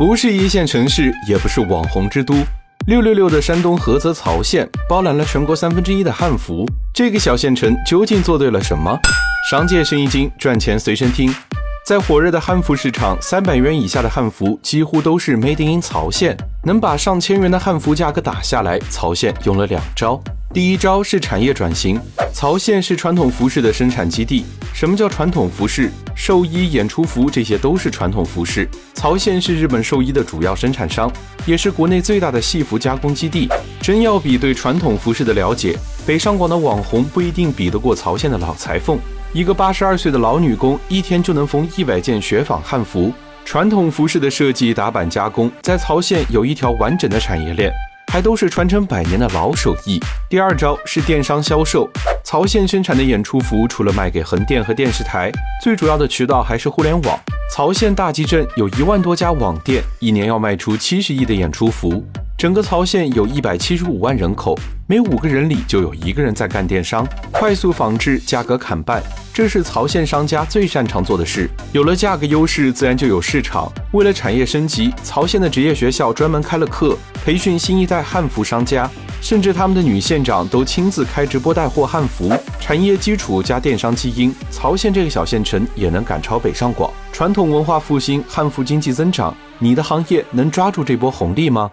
不是一线城市，也不是网红之都。六六六的山东菏泽曹县包揽了全国三分之一的汉服，这个小县城究竟做对了什么？商界生意经，赚钱随身听。在火热的汉服市场，三百元以下的汉服几乎都是 Made in 曹县。能把上千元的汉服价格打下来，曹县用了两招。第一招是产业转型。曹县是传统服饰的生产基地。什么叫传统服饰？寿衣、演出服这些都是传统服饰。曹县是日本寿衣的主要生产商，也是国内最大的戏服加工基地。真要比对传统服饰的了解，北上广的网红不一定比得过曹县的老裁缝。一个八十二岁的老女工，一天就能缝一百件雪纺汉服。传统服饰的设计、打版、加工，在曹县有一条完整的产业链，还都是传承百年的老手艺。第二招是电商销售。曹县生产的演出服，除了卖给横店和电视台，最主要的渠道还是互联网。曹县大集镇有一万多家网店，一年要卖出七十亿的演出服。整个曹县有一百七十五万人口，每五个人里就有一个人在干电商。快速仿制，价格砍半，这是曹县商家最擅长做的事。有了价格优势，自然就有市场。为了产业升级，曹县的职业学校专门开了课，培训新一代汉服商家，甚至他们的女县长都亲自开直播带货汉服。产业基础加电商基因，曹县这个小县城也能赶超北上广。传统文化复兴，汉服经济增长，你的行业能抓住这波红利吗？